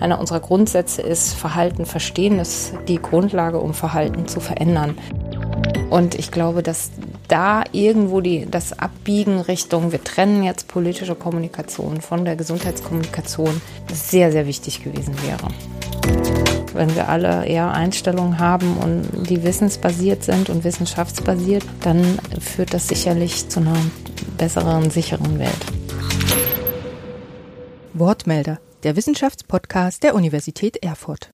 einer unserer Grundsätze ist, Verhalten verstehen ist die Grundlage, um Verhalten zu verändern. Und ich glaube, dass da irgendwo die, das Abbiegen Richtung, wir trennen jetzt politische Kommunikation von der Gesundheitskommunikation, sehr, sehr wichtig gewesen wäre. Wenn wir alle eher Einstellungen haben und die wissensbasiert sind und wissenschaftsbasiert, dann führt das sicherlich zu einer besseren, sicheren Welt. Wortmelder, der Wissenschaftspodcast der Universität Erfurt.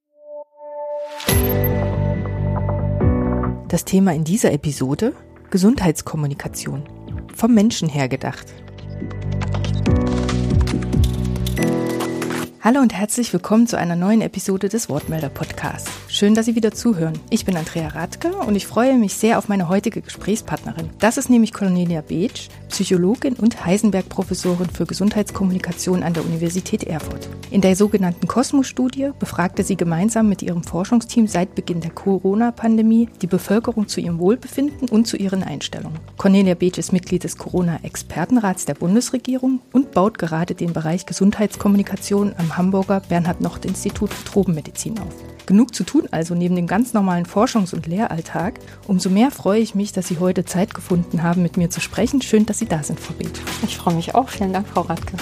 Das Thema in dieser Episode Gesundheitskommunikation. Vom Menschen her gedacht. Hallo und herzlich willkommen zu einer neuen Episode des Wortmelder Podcasts. Schön, dass Sie wieder zuhören. Ich bin Andrea Radke und ich freue mich sehr auf meine heutige Gesprächspartnerin. Das ist nämlich Cornelia Beetsch, Psychologin und Heisenberg-Professorin für Gesundheitskommunikation an der Universität Erfurt. In der sogenannten Cosmos-Studie befragte sie gemeinsam mit ihrem Forschungsteam seit Beginn der Corona-Pandemie die Bevölkerung zu ihrem Wohlbefinden und zu ihren Einstellungen. Cornelia Beetsch ist Mitglied des Corona-Expertenrats der Bundesregierung und baut gerade den Bereich Gesundheitskommunikation am Hamburger Bernhard-Nocht-Institut für Tropenmedizin auf. Genug zu tun also neben dem ganz normalen Forschungs- und Lehralltag. Umso mehr freue ich mich, dass Sie heute Zeit gefunden haben, mit mir zu sprechen. Schön, dass Sie da sind, Frau Beeth. Ich freue mich auch. Vielen Dank, Frau Radke.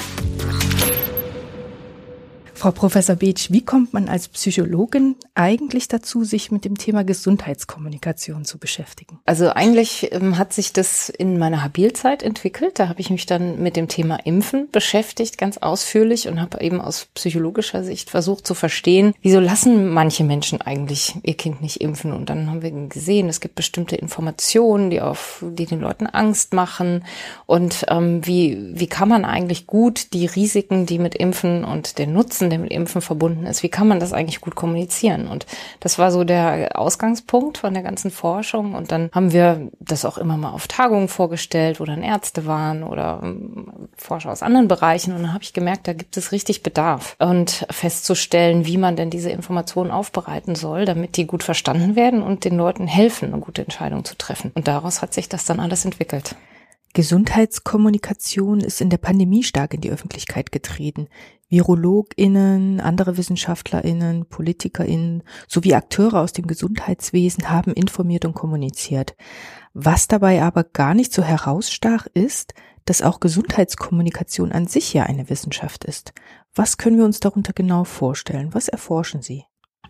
Frau Professor Beetsch, wie kommt man als Psychologin eigentlich dazu, sich mit dem Thema Gesundheitskommunikation zu beschäftigen? Also eigentlich ähm, hat sich das in meiner Habilzeit entwickelt. Da habe ich mich dann mit dem Thema Impfen beschäftigt, ganz ausführlich und habe eben aus psychologischer Sicht versucht zu verstehen, wieso lassen manche Menschen eigentlich ihr Kind nicht impfen? Und dann haben wir gesehen, es gibt bestimmte Informationen, die auf, die den Leuten Angst machen. Und ähm, wie wie kann man eigentlich gut die Risiken, die mit Impfen und den Nutzen der mit Impfen verbunden ist. Wie kann man das eigentlich gut kommunizieren? Und das war so der Ausgangspunkt von der ganzen Forschung. Und dann haben wir das auch immer mal auf Tagungen vorgestellt, wo dann Ärzte waren oder ähm, Forscher aus anderen Bereichen. Und dann habe ich gemerkt, da gibt es richtig Bedarf. Und festzustellen, wie man denn diese Informationen aufbereiten soll, damit die gut verstanden werden und den Leuten helfen, eine gute Entscheidung zu treffen. Und daraus hat sich das dann alles entwickelt. Gesundheitskommunikation ist in der Pandemie stark in die Öffentlichkeit getreten. VirologInnen, andere WissenschaftlerInnen, PolitikerInnen sowie Akteure aus dem Gesundheitswesen haben informiert und kommuniziert. Was dabei aber gar nicht so herausstach ist, dass auch Gesundheitskommunikation an sich ja eine Wissenschaft ist. Was können wir uns darunter genau vorstellen? Was erforschen Sie?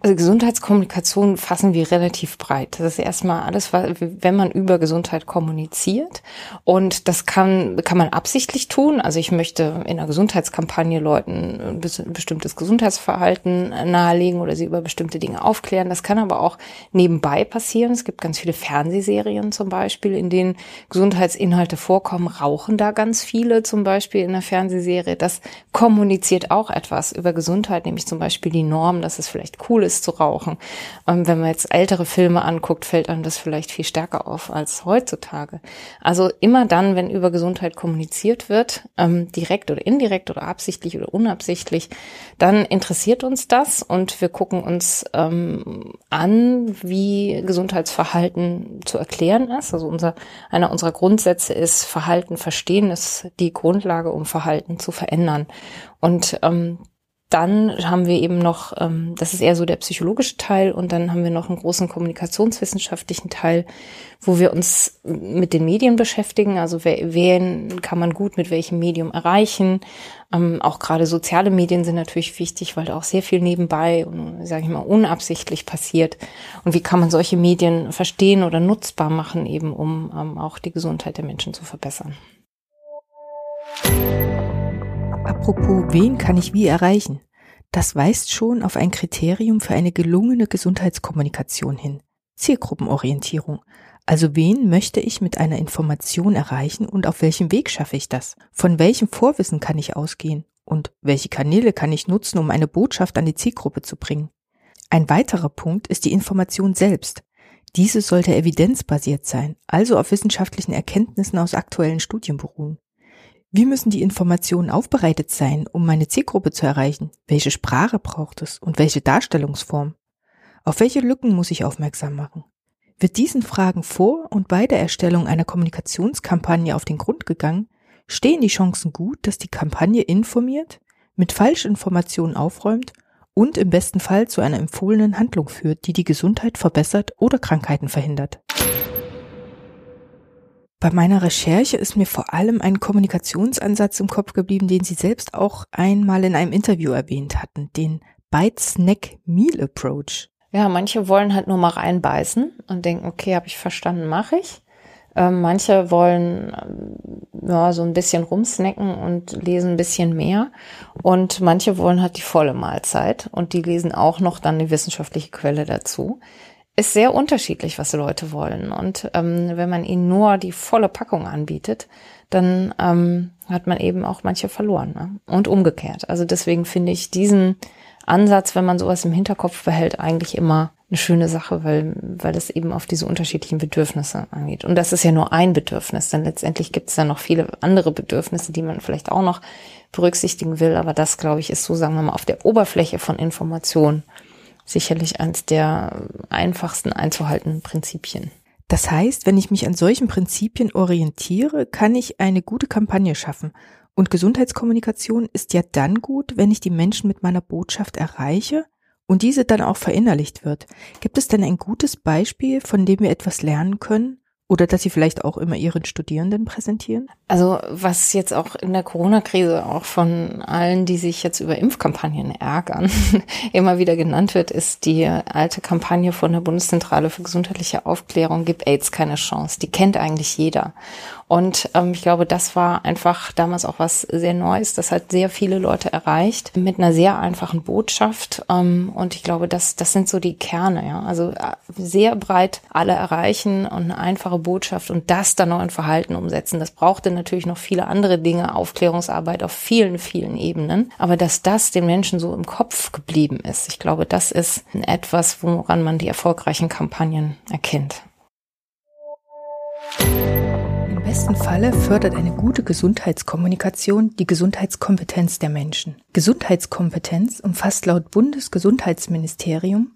Also Gesundheitskommunikation fassen wir relativ breit. Das ist erstmal alles, wenn man über Gesundheit kommuniziert. Und das kann, kann man absichtlich tun. Also ich möchte in einer Gesundheitskampagne Leuten ein bestimmtes Gesundheitsverhalten nahelegen oder sie über bestimmte Dinge aufklären. Das kann aber auch nebenbei passieren. Es gibt ganz viele Fernsehserien zum Beispiel, in denen Gesundheitsinhalte vorkommen. Rauchen da ganz viele zum Beispiel in der Fernsehserie. Das kommuniziert auch etwas über Gesundheit, nämlich zum Beispiel die Norm, dass es vielleicht cool ist, ist zu rauchen. Ähm, wenn man jetzt ältere Filme anguckt, fällt einem das vielleicht viel stärker auf als heutzutage. Also immer dann, wenn über Gesundheit kommuniziert wird, ähm, direkt oder indirekt oder absichtlich oder unabsichtlich, dann interessiert uns das und wir gucken uns ähm, an, wie Gesundheitsverhalten zu erklären ist. Also unser, einer unserer Grundsätze ist, Verhalten verstehen ist die Grundlage, um Verhalten zu verändern. Und ähm, dann haben wir eben noch, ähm, das ist eher so der psychologische Teil, und dann haben wir noch einen großen kommunikationswissenschaftlichen Teil, wo wir uns mit den Medien beschäftigen. Also wen kann man gut mit welchem Medium erreichen? Ähm, auch gerade soziale Medien sind natürlich wichtig, weil da auch sehr viel nebenbei und, sage ich mal, unabsichtlich passiert. Und wie kann man solche Medien verstehen oder nutzbar machen, eben um ähm, auch die Gesundheit der Menschen zu verbessern? Apropos, wen kann ich wie erreichen? Das weist schon auf ein Kriterium für eine gelungene Gesundheitskommunikation hin. Zielgruppenorientierung. Also wen möchte ich mit einer Information erreichen und auf welchem Weg schaffe ich das? Von welchem Vorwissen kann ich ausgehen? Und welche Kanäle kann ich nutzen, um eine Botschaft an die Zielgruppe zu bringen? Ein weiterer Punkt ist die Information selbst. Diese sollte evidenzbasiert sein, also auf wissenschaftlichen Erkenntnissen aus aktuellen Studien beruhen. Wie müssen die Informationen aufbereitet sein, um meine Zielgruppe zu erreichen? Welche Sprache braucht es und welche Darstellungsform? Auf welche Lücken muss ich aufmerksam machen? Wird diesen Fragen vor und bei der Erstellung einer Kommunikationskampagne auf den Grund gegangen, stehen die Chancen gut, dass die Kampagne informiert, mit Falschinformationen aufräumt und im besten Fall zu einer empfohlenen Handlung führt, die die Gesundheit verbessert oder Krankheiten verhindert. Bei meiner Recherche ist mir vor allem ein Kommunikationsansatz im Kopf geblieben, den Sie selbst auch einmal in einem Interview erwähnt hatten, den Bite Snack Meal Approach. Ja, manche wollen halt nur mal reinbeißen und denken, okay, habe ich verstanden, mache ich. Ähm, manche wollen ähm, ja so ein bisschen rumsnacken und lesen ein bisschen mehr. Und manche wollen halt die volle Mahlzeit und die lesen auch noch dann die wissenschaftliche Quelle dazu ist sehr unterschiedlich, was Leute wollen. Und ähm, wenn man ihnen nur die volle Packung anbietet, dann ähm, hat man eben auch manche verloren. Ne? Und umgekehrt. Also deswegen finde ich diesen Ansatz, wenn man sowas im Hinterkopf behält, eigentlich immer eine schöne Sache, weil, weil es eben auf diese unterschiedlichen Bedürfnisse angeht. Und das ist ja nur ein Bedürfnis, denn letztendlich gibt es ja noch viele andere Bedürfnisse, die man vielleicht auch noch berücksichtigen will. Aber das, glaube ich, ist so, sagen wir mal, auf der Oberfläche von Informationen sicherlich eines der einfachsten einzuhaltenden Prinzipien. Das heißt, wenn ich mich an solchen Prinzipien orientiere, kann ich eine gute Kampagne schaffen. Und Gesundheitskommunikation ist ja dann gut, wenn ich die Menschen mit meiner Botschaft erreiche und diese dann auch verinnerlicht wird. Gibt es denn ein gutes Beispiel, von dem wir etwas lernen können? Oder dass Sie vielleicht auch immer Ihren Studierenden präsentieren? Also was jetzt auch in der Corona-Krise auch von allen, die sich jetzt über Impfkampagnen ärgern, immer wieder genannt wird, ist die alte Kampagne von der Bundeszentrale für gesundheitliche Aufklärung, gibt AIDS keine Chance. Die kennt eigentlich jeder. Und ähm, ich glaube, das war einfach damals auch was sehr Neues. Das hat sehr viele Leute erreicht mit einer sehr einfachen Botschaft. Ähm, und ich glaube, das, das sind so die Kerne. Ja? Also äh, sehr breit alle erreichen und eine einfache Botschaft und das dann noch in Verhalten umsetzen. Das brauchte natürlich noch viele andere Dinge, Aufklärungsarbeit auf vielen, vielen Ebenen. Aber dass das den Menschen so im Kopf geblieben ist, ich glaube, das ist etwas, woran man die erfolgreichen Kampagnen erkennt besten Falle fördert eine gute Gesundheitskommunikation die Gesundheitskompetenz der Menschen. Gesundheitskompetenz umfasst laut Bundesgesundheitsministerium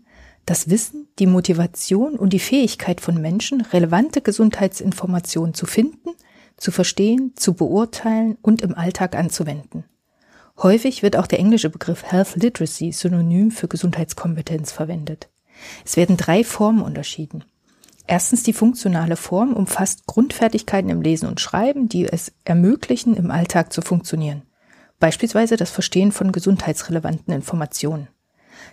das Wissen, die Motivation und die Fähigkeit von Menschen, relevante Gesundheitsinformationen zu finden, zu verstehen, zu beurteilen und im Alltag anzuwenden. Häufig wird auch der englische Begriff Health Literacy synonym für Gesundheitskompetenz verwendet. Es werden drei Formen unterschieden. Erstens die funktionale Form umfasst Grundfertigkeiten im Lesen und Schreiben, die es ermöglichen, im Alltag zu funktionieren. Beispielsweise das Verstehen von gesundheitsrelevanten Informationen.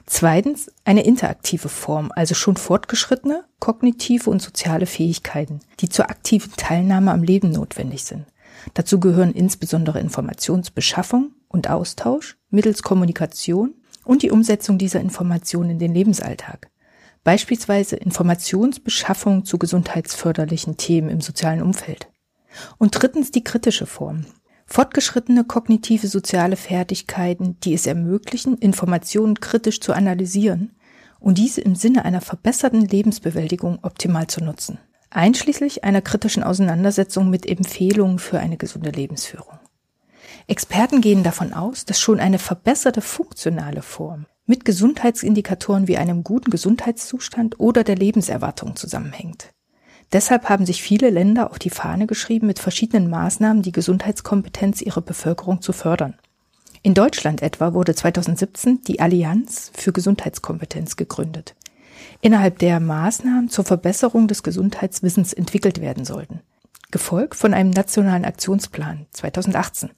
Zweitens eine interaktive Form, also schon fortgeschrittene kognitive und soziale Fähigkeiten, die zur aktiven Teilnahme am Leben notwendig sind. Dazu gehören insbesondere Informationsbeschaffung und Austausch mittels Kommunikation und die Umsetzung dieser Informationen in den Lebensalltag beispielsweise Informationsbeschaffung zu gesundheitsförderlichen Themen im sozialen Umfeld. Und drittens die kritische Form. Fortgeschrittene kognitive soziale Fertigkeiten, die es ermöglichen, Informationen kritisch zu analysieren und diese im Sinne einer verbesserten Lebensbewältigung optimal zu nutzen, einschließlich einer kritischen Auseinandersetzung mit Empfehlungen für eine gesunde Lebensführung. Experten gehen davon aus, dass schon eine verbesserte funktionale Form mit Gesundheitsindikatoren wie einem guten Gesundheitszustand oder der Lebenserwartung zusammenhängt. Deshalb haben sich viele Länder auf die Fahne geschrieben, mit verschiedenen Maßnahmen die Gesundheitskompetenz ihrer Bevölkerung zu fördern. In Deutschland etwa wurde 2017 die Allianz für Gesundheitskompetenz gegründet, innerhalb der Maßnahmen zur Verbesserung des Gesundheitswissens entwickelt werden sollten, gefolgt von einem nationalen Aktionsplan 2018.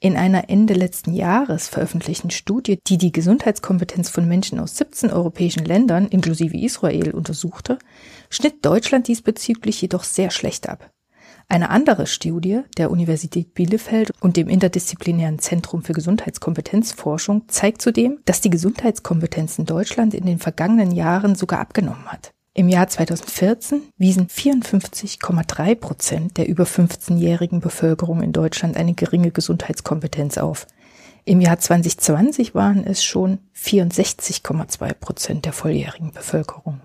In einer Ende letzten Jahres veröffentlichten Studie, die die Gesundheitskompetenz von Menschen aus 17 europäischen Ländern inklusive Israel untersuchte, schnitt Deutschland diesbezüglich jedoch sehr schlecht ab. Eine andere Studie der Universität Bielefeld und dem Interdisziplinären Zentrum für Gesundheitskompetenzforschung zeigt zudem, dass die Gesundheitskompetenz in Deutschland in den vergangenen Jahren sogar abgenommen hat. Im Jahr 2014 wiesen 54,3 Prozent der über 15-jährigen Bevölkerung in Deutschland eine geringe Gesundheitskompetenz auf. Im Jahr 2020 waren es schon 64,2 Prozent der volljährigen Bevölkerung.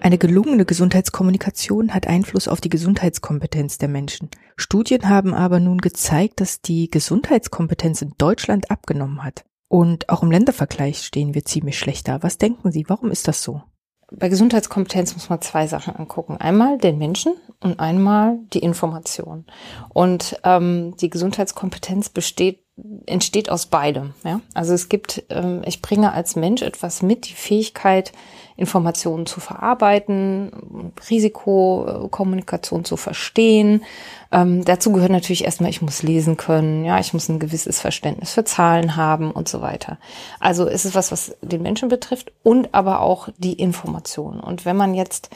Eine gelungene Gesundheitskommunikation hat Einfluss auf die Gesundheitskompetenz der Menschen. Studien haben aber nun gezeigt, dass die Gesundheitskompetenz in Deutschland abgenommen hat. Und auch im Ländervergleich stehen wir ziemlich schlecht da. Was denken Sie, warum ist das so? Bei Gesundheitskompetenz muss man zwei Sachen angucken. Einmal den Menschen und einmal die Information. Und ähm, die Gesundheitskompetenz besteht entsteht aus beidem. Ja? Also es gibt, ähm, ich bringe als Mensch etwas mit, die Fähigkeit, Informationen zu verarbeiten, Risikokommunikation zu verstehen. Ähm, dazu gehört natürlich erstmal, ich muss lesen können, ja, ich muss ein gewisses Verständnis für Zahlen haben und so weiter. Also es ist was, was den Menschen betrifft und aber auch die Information. Und wenn man jetzt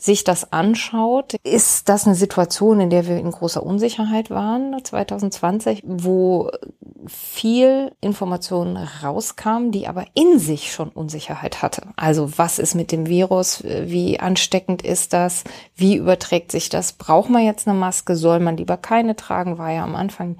sich das anschaut, ist das eine Situation, in der wir in großer Unsicherheit waren 2020, wo viel Information rauskam, die aber in sich schon Unsicherheit hatte. Also was ist mit dem Virus? Wie ansteckend ist das? Wie überträgt sich das? Braucht man jetzt eine Maske? Soll man lieber keine tragen? War ja am Anfang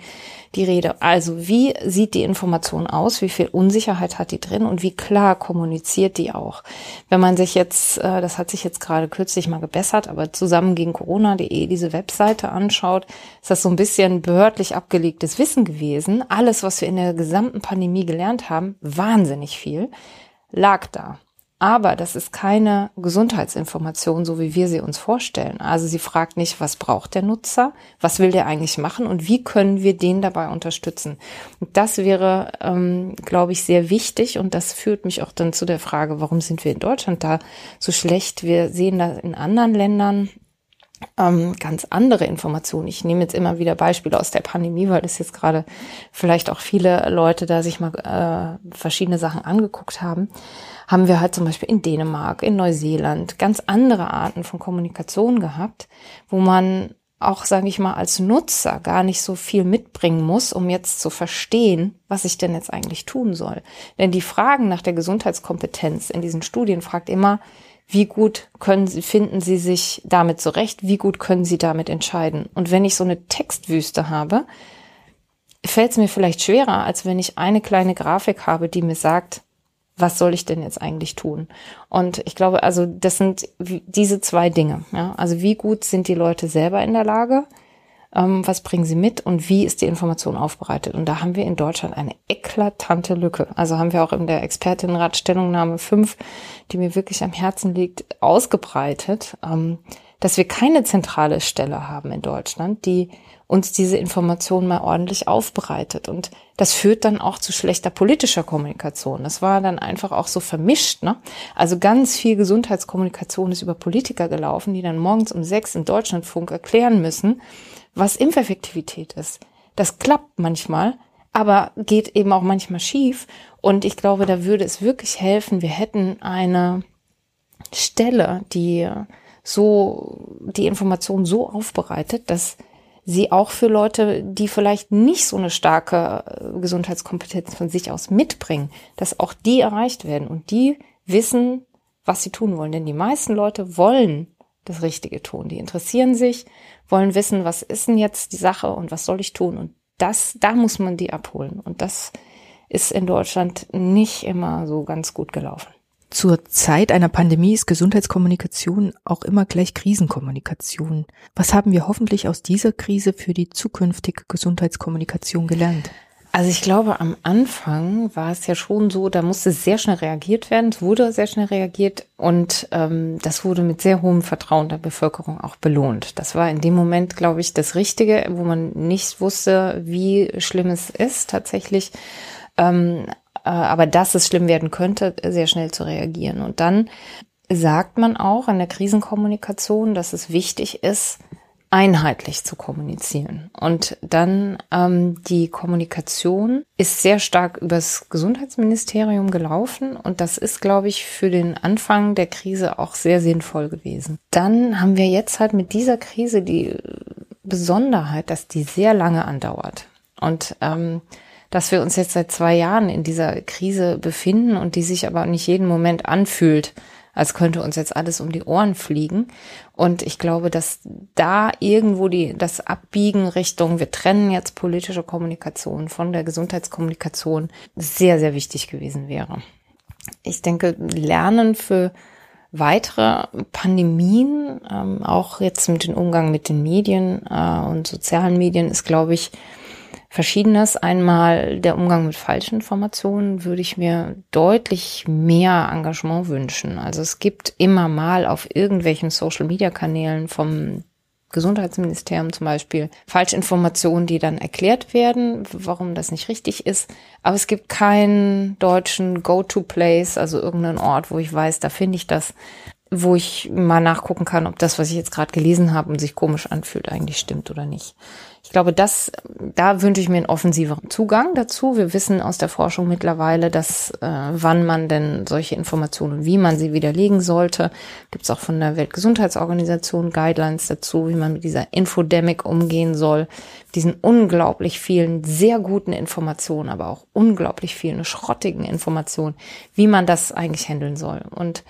die Rede. Also wie sieht die Information aus? Wie viel Unsicherheit hat die drin? Und wie klar kommuniziert die auch? Wenn man sich jetzt, äh, das hat sich jetzt gerade kürzlich mal gebessert, aber zusammen gegen Corona.de diese Webseite anschaut, ist das so ein bisschen behördlich abgelegtes Wissen gewesen. Alles, was wir in der gesamten Pandemie gelernt haben, wahnsinnig viel, lag da. Aber das ist keine Gesundheitsinformation, so wie wir sie uns vorstellen. Also sie fragt nicht, was braucht der Nutzer, was will der eigentlich machen und wie können wir den dabei unterstützen. Und das wäre, ähm, glaube ich, sehr wichtig und das führt mich auch dann zu der Frage, warum sind wir in Deutschland da so schlecht? Wir sehen da in anderen Ländern ähm, ganz andere Informationen. Ich nehme jetzt immer wieder Beispiele aus der Pandemie, weil es jetzt gerade vielleicht auch viele Leute da sich mal äh, verschiedene Sachen angeguckt haben haben wir halt zum Beispiel in Dänemark, in Neuseeland ganz andere Arten von Kommunikation gehabt, wo man auch, sage ich mal, als Nutzer gar nicht so viel mitbringen muss, um jetzt zu verstehen, was ich denn jetzt eigentlich tun soll. Denn die Fragen nach der Gesundheitskompetenz in diesen Studien fragt immer, wie gut können Sie, finden Sie sich damit zurecht? Wie gut können Sie damit entscheiden? Und wenn ich so eine Textwüste habe, fällt es mir vielleicht schwerer, als wenn ich eine kleine Grafik habe, die mir sagt, was soll ich denn jetzt eigentlich tun? Und ich glaube, also das sind diese zwei Dinge. Ja? Also wie gut sind die Leute selber in der Lage? Ähm, was bringen sie mit und wie ist die Information aufbereitet? Und da haben wir in Deutschland eine eklatante Lücke. Also haben wir auch in der Expertinnenrat Stellungnahme 5, die mir wirklich am Herzen liegt, ausgebreitet, ähm, dass wir keine zentrale Stelle haben in Deutschland, die uns diese Information mal ordentlich aufbereitet. Und das führt dann auch zu schlechter politischer Kommunikation. Das war dann einfach auch so vermischt. Ne? Also ganz viel Gesundheitskommunikation ist über Politiker gelaufen, die dann morgens um sechs im Deutschlandfunk erklären müssen, was Impfeffektivität ist. Das klappt manchmal, aber geht eben auch manchmal schief. Und ich glaube, da würde es wirklich helfen, wir hätten eine Stelle, die so die Information so aufbereitet, dass sie auch für Leute, die vielleicht nicht so eine starke äh, Gesundheitskompetenz von sich aus mitbringen, dass auch die erreicht werden und die wissen, was sie tun wollen. Denn die meisten Leute wollen das Richtige tun. Die interessieren sich, wollen wissen, was ist denn jetzt die Sache und was soll ich tun? Und das, da muss man die abholen. Und das ist in Deutschland nicht immer so ganz gut gelaufen. Zur Zeit einer Pandemie ist Gesundheitskommunikation auch immer gleich Krisenkommunikation. Was haben wir hoffentlich aus dieser Krise für die zukünftige Gesundheitskommunikation gelernt? Also ich glaube, am Anfang war es ja schon so, da musste sehr schnell reagiert werden. Es wurde sehr schnell reagiert und ähm, das wurde mit sehr hohem Vertrauen der Bevölkerung auch belohnt. Das war in dem Moment, glaube ich, das Richtige, wo man nicht wusste, wie schlimm es ist tatsächlich. Ähm, äh, aber dass es schlimm werden könnte, sehr schnell zu reagieren. Und dann sagt man auch in der Krisenkommunikation, dass es wichtig ist, einheitlich zu kommunizieren. Und dann ähm, die Kommunikation ist sehr stark übers Gesundheitsministerium gelaufen und das ist, glaube ich, für den Anfang der Krise auch sehr sinnvoll gewesen. Dann haben wir jetzt halt mit dieser Krise die Besonderheit, dass die sehr lange andauert. Und ähm, dass wir uns jetzt seit zwei Jahren in dieser Krise befinden und die sich aber nicht jeden Moment anfühlt, als könnte uns jetzt alles um die Ohren fliegen. Und ich glaube, dass da irgendwo die, das Abbiegen Richtung, wir trennen jetzt politische Kommunikation von der Gesundheitskommunikation sehr, sehr wichtig gewesen wäre. Ich denke, Lernen für weitere Pandemien, ähm, auch jetzt mit dem Umgang mit den Medien äh, und sozialen Medien, ist, glaube ich, Verschiedenes. Einmal der Umgang mit falschen Informationen würde ich mir deutlich mehr Engagement wünschen. Also es gibt immer mal auf irgendwelchen Social-Media-Kanälen vom Gesundheitsministerium zum Beispiel, Falschinformationen, die dann erklärt werden, warum das nicht richtig ist. Aber es gibt keinen deutschen Go-to-Place, also irgendeinen Ort, wo ich weiß, da finde ich das, wo ich mal nachgucken kann, ob das, was ich jetzt gerade gelesen habe und sich komisch anfühlt, eigentlich stimmt oder nicht. Ich glaube, das, da wünsche ich mir einen offensiveren Zugang dazu. Wir wissen aus der Forschung mittlerweile, dass äh, wann man denn solche Informationen, wie man sie widerlegen sollte, gibt es auch von der Weltgesundheitsorganisation Guidelines dazu, wie man mit dieser Infodemic umgehen soll, diesen unglaublich vielen sehr guten Informationen, aber auch unglaublich vielen schrottigen Informationen, wie man das eigentlich handeln soll. Und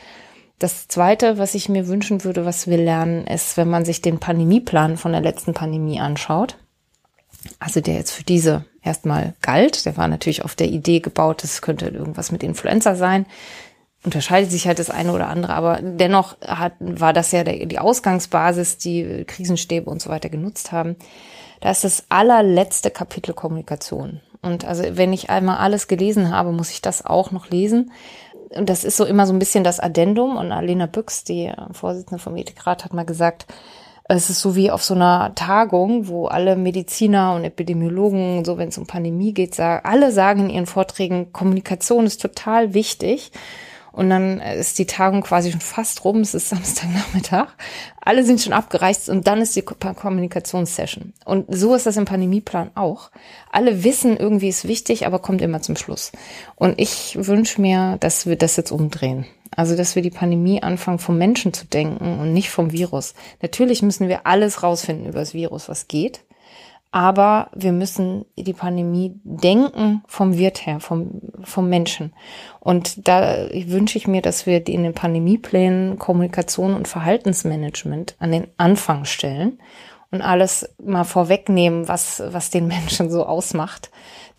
das Zweite, was ich mir wünschen würde, was wir lernen, ist, wenn man sich den Pandemieplan von der letzten Pandemie anschaut, also der jetzt für diese erstmal galt, der war natürlich auf der Idee gebaut, es könnte irgendwas mit Influenza sein, unterscheidet sich halt das eine oder andere, aber dennoch hat, war das ja der, die Ausgangsbasis, die Krisenstäbe und so weiter genutzt haben. Da ist das allerletzte Kapitel Kommunikation. Und also wenn ich einmal alles gelesen habe, muss ich das auch noch lesen und das ist so immer so ein bisschen das Addendum. Und Alena Büchs, die Vorsitzende vom Ethikrat, hat mal gesagt, es ist so wie auf so einer Tagung, wo alle Mediziner und Epidemiologen, so wenn es um Pandemie geht, sagen, alle sagen in ihren Vorträgen, Kommunikation ist total wichtig. Und dann ist die Tagung quasi schon fast rum, es ist Samstagnachmittag. Alle sind schon abgereist und dann ist die Kommunikationssession. Und so ist das im Pandemieplan auch. Alle wissen, irgendwie ist wichtig, aber kommt immer zum Schluss. Und ich wünsche mir, dass wir das jetzt umdrehen. Also, dass wir die Pandemie anfangen, vom Menschen zu denken und nicht vom Virus. Natürlich müssen wir alles rausfinden über das Virus, was geht. Aber wir müssen die Pandemie denken vom Wirt her, vom, vom Menschen. Und da wünsche ich mir, dass wir in den Pandemieplänen Kommunikation und Verhaltensmanagement an den Anfang stellen und alles mal vorwegnehmen, was, was den Menschen so ausmacht.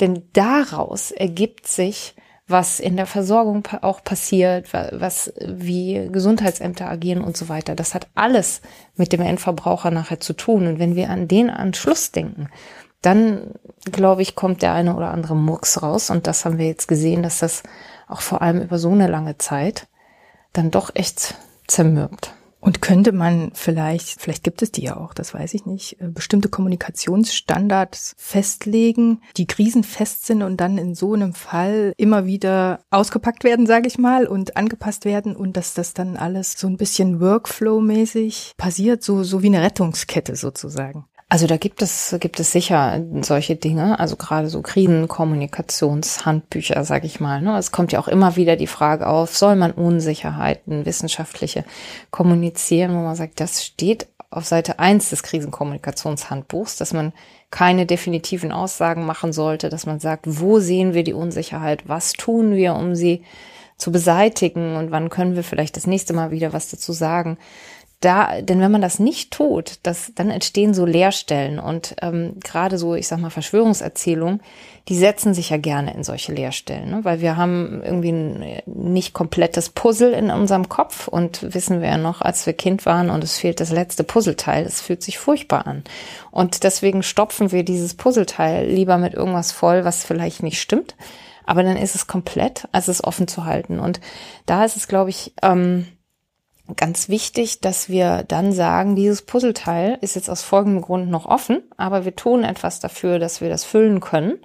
Denn daraus ergibt sich was in der Versorgung auch passiert, was, wie Gesundheitsämter agieren und so weiter. Das hat alles mit dem Endverbraucher nachher zu tun. Und wenn wir an den Anschluss denken, dann glaube ich, kommt der eine oder andere Murks raus. Und das haben wir jetzt gesehen, dass das auch vor allem über so eine lange Zeit dann doch echt zermürbt. Und könnte man vielleicht, vielleicht gibt es die ja auch, das weiß ich nicht, äh, bestimmte Kommunikationsstandards festlegen, die krisenfest sind und dann in so einem Fall immer wieder ausgepackt werden, sage ich mal, und angepasst werden und dass das dann alles so ein bisschen Workflow-mäßig passiert, so, so wie eine Rettungskette sozusagen. Also da gibt es gibt es sicher solche Dinge, also gerade so Krisenkommunikationshandbücher, sage ich mal. Ne? Es kommt ja auch immer wieder die Frage auf, soll man Unsicherheiten, wissenschaftliche kommunizieren, wo man sagt, das steht auf Seite eins des Krisenkommunikationshandbuchs, dass man keine definitiven Aussagen machen sollte, dass man sagt, wo sehen wir die Unsicherheit, was tun wir, um sie zu beseitigen und wann können wir vielleicht das nächste Mal wieder was dazu sagen da, denn wenn man das nicht tut, das, dann entstehen so Leerstellen und ähm, gerade so, ich sag mal, Verschwörungserzählungen, die setzen sich ja gerne in solche Leerstellen, ne? weil wir haben irgendwie ein nicht komplettes Puzzle in unserem Kopf und wissen wir ja noch, als wir Kind waren und es fehlt das letzte Puzzleteil, es fühlt sich furchtbar an. Und deswegen stopfen wir dieses Puzzleteil lieber mit irgendwas voll, was vielleicht nicht stimmt, aber dann ist es komplett, als es offen zu halten. Und da ist es, glaube ich, ähm, ganz wichtig, dass wir dann sagen, dieses Puzzleteil ist jetzt aus folgendem Grund noch offen, aber wir tun etwas dafür, dass wir das füllen können.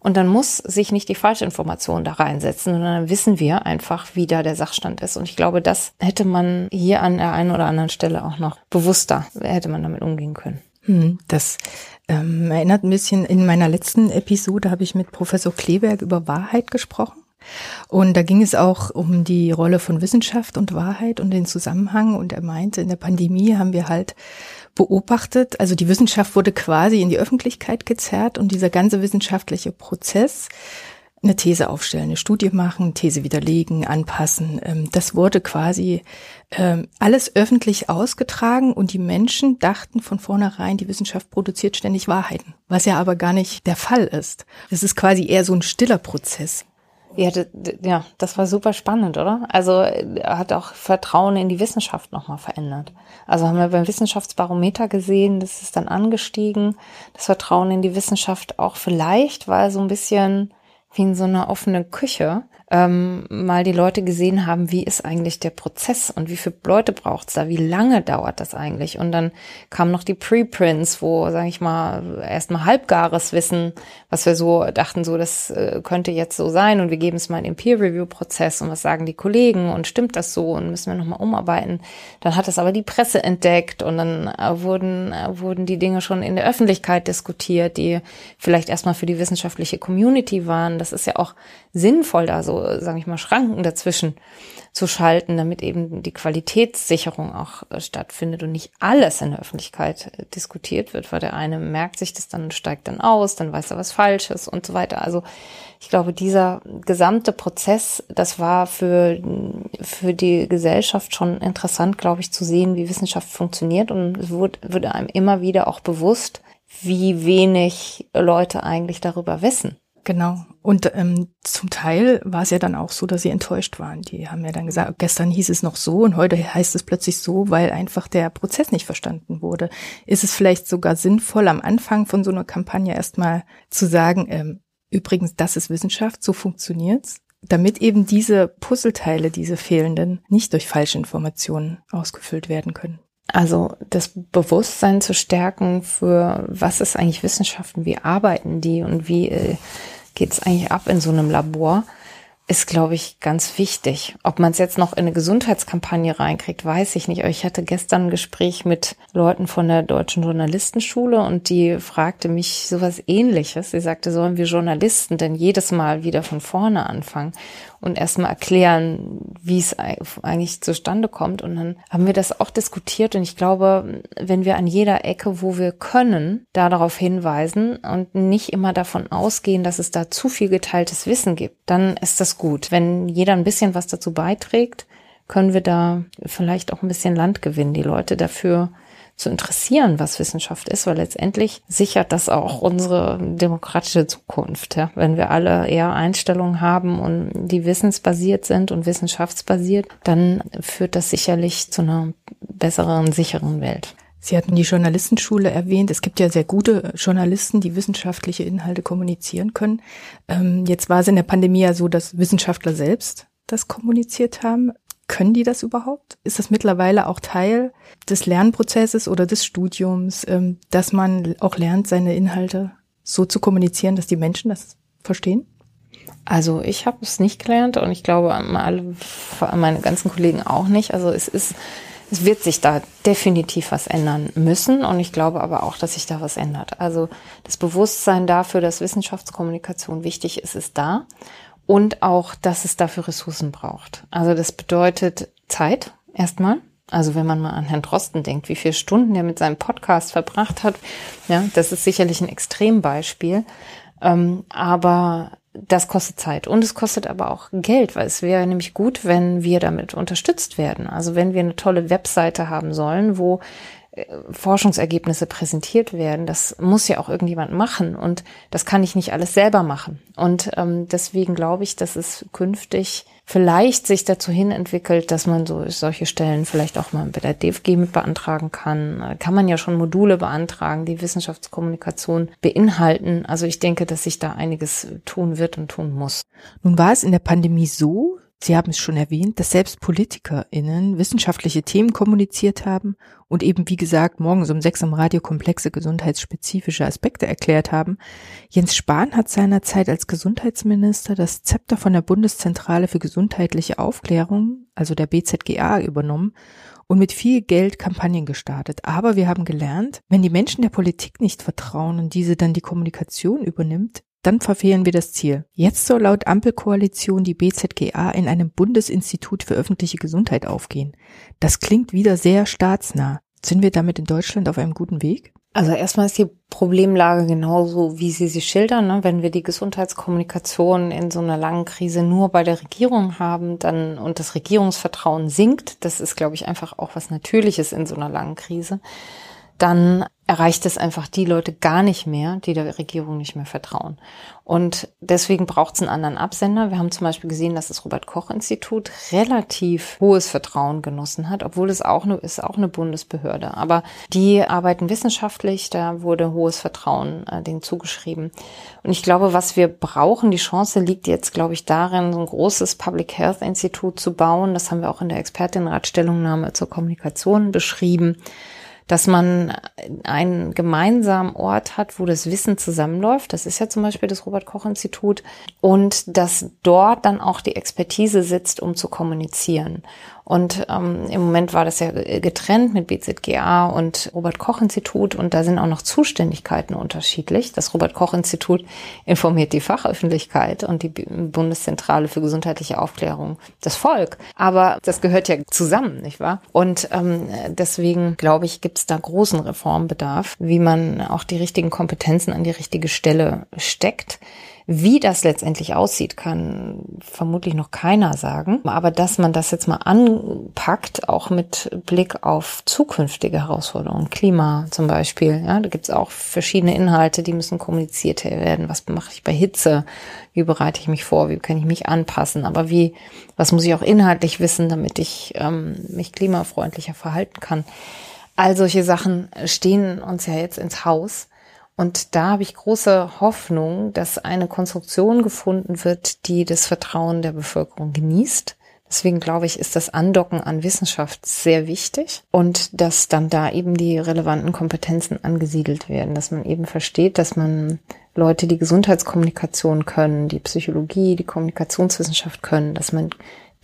Und dann muss sich nicht die Falschinformation da reinsetzen, sondern dann wissen wir einfach, wie da der Sachstand ist. Und ich glaube, das hätte man hier an der einen oder anderen Stelle auch noch bewusster, hätte man damit umgehen können. Hm, das ähm, erinnert ein bisschen, in meiner letzten Episode habe ich mit Professor Kleberg über Wahrheit gesprochen. Und da ging es auch um die Rolle von Wissenschaft und Wahrheit und den Zusammenhang. Und er meinte, in der Pandemie haben wir halt beobachtet, also die Wissenschaft wurde quasi in die Öffentlichkeit gezerrt und dieser ganze wissenschaftliche Prozess, eine These aufstellen, eine Studie machen, These widerlegen, anpassen, ähm, das wurde quasi ähm, alles öffentlich ausgetragen und die Menschen dachten von vornherein, die Wissenschaft produziert ständig Wahrheiten, was ja aber gar nicht der Fall ist. Es ist quasi eher so ein stiller Prozess. Ja, ja, das war super spannend, oder? Also er hat auch Vertrauen in die Wissenschaft nochmal verändert. Also haben wir beim Wissenschaftsbarometer gesehen, das ist dann angestiegen. Das Vertrauen in die Wissenschaft auch vielleicht, weil so ein bisschen wie in so einer offenen Küche ähm, mal die Leute gesehen haben, wie ist eigentlich der Prozess und wie viele Leute braucht's da, wie lange dauert das eigentlich? Und dann kamen noch die Preprints, wo, sage ich mal, erstmal halbgares Wissen, was wir so dachten, so das äh, könnte jetzt so sein und wir geben es mal in den Peer-Review-Prozess und was sagen die Kollegen und stimmt das so und müssen wir nochmal umarbeiten. Dann hat es aber die Presse entdeckt und dann äh, wurden, äh, wurden die Dinge schon in der Öffentlichkeit diskutiert, die vielleicht erstmal für die wissenschaftliche Community waren. Das ist ja auch sinnvoll, da so, sage ich mal, Schranken dazwischen zu schalten, damit eben die Qualitätssicherung auch äh, stattfindet und nicht alles in der Öffentlichkeit äh, diskutiert wird, weil der eine merkt sich das dann steigt dann aus, dann weiß er was Falsches und so weiter. Also ich glaube, dieser gesamte Prozess, das war für, für die Gesellschaft schon interessant, glaube ich, zu sehen, wie Wissenschaft funktioniert und es wurde, wurde einem immer wieder auch bewusst, wie wenig Leute eigentlich darüber wissen. Genau. Und ähm, zum Teil war es ja dann auch so, dass sie enttäuscht waren. Die haben ja dann gesagt, gestern hieß es noch so und heute heißt es plötzlich so, weil einfach der Prozess nicht verstanden wurde. Ist es vielleicht sogar sinnvoll, am Anfang von so einer Kampagne erstmal zu sagen, ähm, übrigens, das ist Wissenschaft, so funktioniert's, damit eben diese Puzzleteile, diese fehlenden, nicht durch falsche Informationen ausgefüllt werden können. Also das Bewusstsein zu stärken für was ist eigentlich Wissenschaften, wie arbeiten die? Und wie äh, geht es eigentlich ab in so einem Labor, ist, glaube ich, ganz wichtig. Ob man es jetzt noch in eine Gesundheitskampagne reinkriegt, weiß ich nicht. Aber ich hatte gestern ein Gespräch mit Leuten von der Deutschen Journalistenschule und die fragte mich sowas ähnliches. Sie sagte, sollen wir Journalisten denn jedes Mal wieder von vorne anfangen? und erstmal erklären, wie es eigentlich zustande kommt. Und dann haben wir das auch diskutiert. Und ich glaube, wenn wir an jeder Ecke, wo wir können, da darauf hinweisen und nicht immer davon ausgehen, dass es da zu viel geteiltes Wissen gibt, dann ist das gut. Wenn jeder ein bisschen was dazu beiträgt, können wir da vielleicht auch ein bisschen Land gewinnen, die Leute dafür zu interessieren, was Wissenschaft ist, weil letztendlich sichert das auch unsere demokratische Zukunft. Ja? Wenn wir alle eher Einstellungen haben und die wissensbasiert sind und wissenschaftsbasiert, dann führt das sicherlich zu einer besseren, sicheren Welt. Sie hatten die Journalistenschule erwähnt. Es gibt ja sehr gute Journalisten, die wissenschaftliche Inhalte kommunizieren können. Ähm, jetzt war es in der Pandemie ja so, dass Wissenschaftler selbst das kommuniziert haben. Können die das überhaupt? Ist das mittlerweile auch Teil des Lernprozesses oder des Studiums, ähm, dass man auch lernt, seine Inhalte so zu kommunizieren, dass die Menschen das verstehen? Also ich habe es nicht gelernt und ich glaube alle meine ganzen Kollegen auch nicht. Also es ist es wird sich da definitiv was ändern müssen und ich glaube aber auch, dass sich da was ändert. Also das Bewusstsein dafür, dass Wissenschaftskommunikation wichtig ist, ist da und auch, dass es dafür Ressourcen braucht. Also das bedeutet Zeit erstmal. Also wenn man mal an Herrn Drosten denkt, wie viele Stunden er mit seinem Podcast verbracht hat, ja, das ist sicherlich ein Extrembeispiel. Ähm, aber das kostet Zeit und es kostet aber auch Geld, weil es wäre nämlich gut, wenn wir damit unterstützt werden. Also wenn wir eine tolle Webseite haben sollen, wo Forschungsergebnisse präsentiert werden. Das muss ja auch irgendjemand machen und das kann ich nicht alles selber machen. Und ähm, deswegen glaube ich, dass es künftig vielleicht sich dazu hin entwickelt, dass man so solche Stellen vielleicht auch mal bei der DFG mit beantragen kann. Da kann man ja schon Module beantragen, die Wissenschaftskommunikation beinhalten. Also ich denke, dass sich da einiges tun wird und tun muss. Nun war es in der Pandemie so, Sie haben es schon erwähnt, dass selbst PolitikerInnen wissenschaftliche Themen kommuniziert haben und eben, wie gesagt, morgens um sechs im Radio komplexe gesundheitsspezifische Aspekte erklärt haben. Jens Spahn hat seinerzeit als Gesundheitsminister das Zepter von der Bundeszentrale für gesundheitliche Aufklärung, also der BZGA, übernommen und mit viel Geld Kampagnen gestartet. Aber wir haben gelernt, wenn die Menschen der Politik nicht vertrauen und diese dann die Kommunikation übernimmt, dann verfehlen wir das Ziel. Jetzt soll laut Ampelkoalition die BZGA in einem Bundesinstitut für öffentliche Gesundheit aufgehen. Das klingt wieder sehr staatsnah. Sind wir damit in Deutschland auf einem guten Weg? Also erstmal ist die Problemlage genauso, wie Sie sie schildern. Ne? Wenn wir die Gesundheitskommunikation in so einer langen Krise nur bei der Regierung haben, dann und das Regierungsvertrauen sinkt, das ist, glaube ich, einfach auch was Natürliches in so einer langen Krise, dann erreicht es einfach die Leute gar nicht mehr, die der Regierung nicht mehr vertrauen. Und deswegen braucht es einen anderen Absender. Wir haben zum Beispiel gesehen, dass das Robert-Koch-Institut relativ hohes Vertrauen genossen hat, obwohl es auch eine, ist auch eine Bundesbehörde. Aber die arbeiten wissenschaftlich, da wurde hohes Vertrauen äh, denen zugeschrieben. Und ich glaube, was wir brauchen, die Chance liegt jetzt, glaube ich, darin, so ein großes Public Health Institut zu bauen. Das haben wir auch in der Expertinnenratstellungnahme zur Kommunikation beschrieben dass man einen gemeinsamen Ort hat, wo das Wissen zusammenläuft. Das ist ja zum Beispiel das Robert Koch Institut. Und dass dort dann auch die Expertise sitzt, um zu kommunizieren. Und ähm, im Moment war das ja getrennt mit BZGA und Robert Koch Institut und da sind auch noch Zuständigkeiten unterschiedlich. Das Robert Koch Institut informiert die Fachöffentlichkeit und die Bundeszentrale für gesundheitliche Aufklärung das Volk. Aber das gehört ja zusammen, nicht wahr? Und ähm, deswegen glaube ich, gibt es da großen Reformbedarf, wie man auch die richtigen Kompetenzen an die richtige Stelle steckt. Wie das letztendlich aussieht, kann vermutlich noch keiner sagen. Aber dass man das jetzt mal anpackt, auch mit Blick auf zukünftige Herausforderungen, Klima zum Beispiel, ja, da gibt es auch verschiedene Inhalte, die müssen kommuniziert werden. Was mache ich bei Hitze? Wie bereite ich mich vor? Wie kann ich mich anpassen? Aber wie, was muss ich auch inhaltlich wissen, damit ich ähm, mich klimafreundlicher verhalten kann? All solche Sachen stehen uns ja jetzt ins Haus. Und da habe ich große Hoffnung, dass eine Konstruktion gefunden wird, die das Vertrauen der Bevölkerung genießt. Deswegen glaube ich, ist das Andocken an Wissenschaft sehr wichtig und dass dann da eben die relevanten Kompetenzen angesiedelt werden, dass man eben versteht, dass man Leute, die Gesundheitskommunikation können, die Psychologie, die Kommunikationswissenschaft können, dass man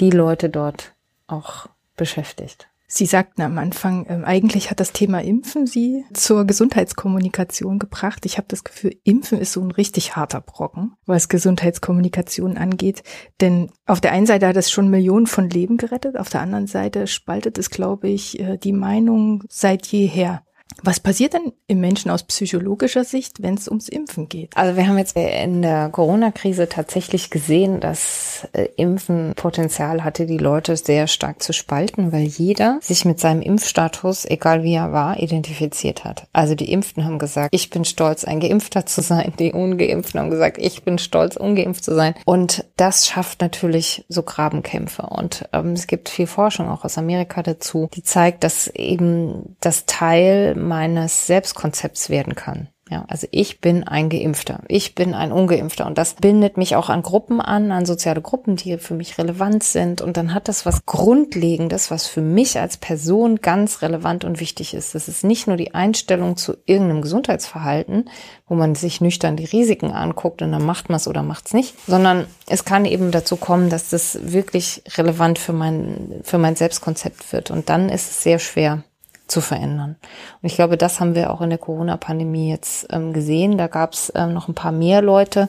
die Leute dort auch beschäftigt. Sie sagten am Anfang, ähm, eigentlich hat das Thema Impfen Sie zur Gesundheitskommunikation gebracht. Ich habe das Gefühl, Impfen ist so ein richtig harter Brocken, was Gesundheitskommunikation angeht. Denn auf der einen Seite hat es schon Millionen von Leben gerettet, auf der anderen Seite spaltet es, glaube ich, äh, die Meinung seit jeher. Was passiert denn im Menschen aus psychologischer Sicht, wenn es ums Impfen geht? Also wir haben jetzt in der Corona-Krise tatsächlich gesehen, dass äh, Impfen Potenzial hatte, die Leute sehr stark zu spalten, weil jeder sich mit seinem Impfstatus, egal wie er war, identifiziert hat. Also die Impften haben gesagt, ich bin stolz, ein Geimpfter zu sein. Die Ungeimpften haben gesagt, ich bin stolz, ungeimpft zu sein. Und das schafft natürlich so Grabenkämpfe. Und ähm, es gibt viel Forschung auch aus Amerika dazu, die zeigt, dass eben das Teil meines Selbstkonzepts werden kann. Ja, also ich bin ein Geimpfter, ich bin ein Ungeimpfter und das bindet mich auch an Gruppen an, an soziale Gruppen, die für mich relevant sind und dann hat das was Grundlegendes, was für mich als Person ganz relevant und wichtig ist. Das ist nicht nur die Einstellung zu irgendeinem Gesundheitsverhalten, wo man sich nüchtern die Risiken anguckt und dann macht man es oder macht es nicht, sondern es kann eben dazu kommen, dass das wirklich relevant für mein, für mein Selbstkonzept wird und dann ist es sehr schwer, zu verändern. Und ich glaube, das haben wir auch in der Corona-Pandemie jetzt ähm, gesehen. Da gab es ähm, noch ein paar mehr Leute,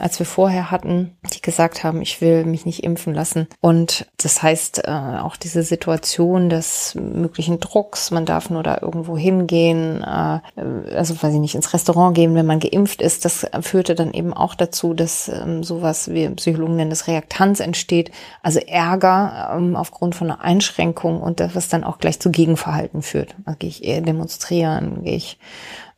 als wir vorher hatten, die gesagt haben, ich will mich nicht impfen lassen. Und das heißt äh, auch diese Situation des möglichen Drucks, man darf nur da irgendwo hingehen, äh, also weiß ich nicht, ins Restaurant gehen, wenn man geimpft ist, das führte dann eben auch dazu, dass ähm, sowas wie Psychologen nennen das Reaktanz entsteht, also Ärger ähm, aufgrund von einer Einschränkung und das, was dann auch gleich zu Gegenverhalten führt. Also gehe ich eher demonstrieren, gehe ich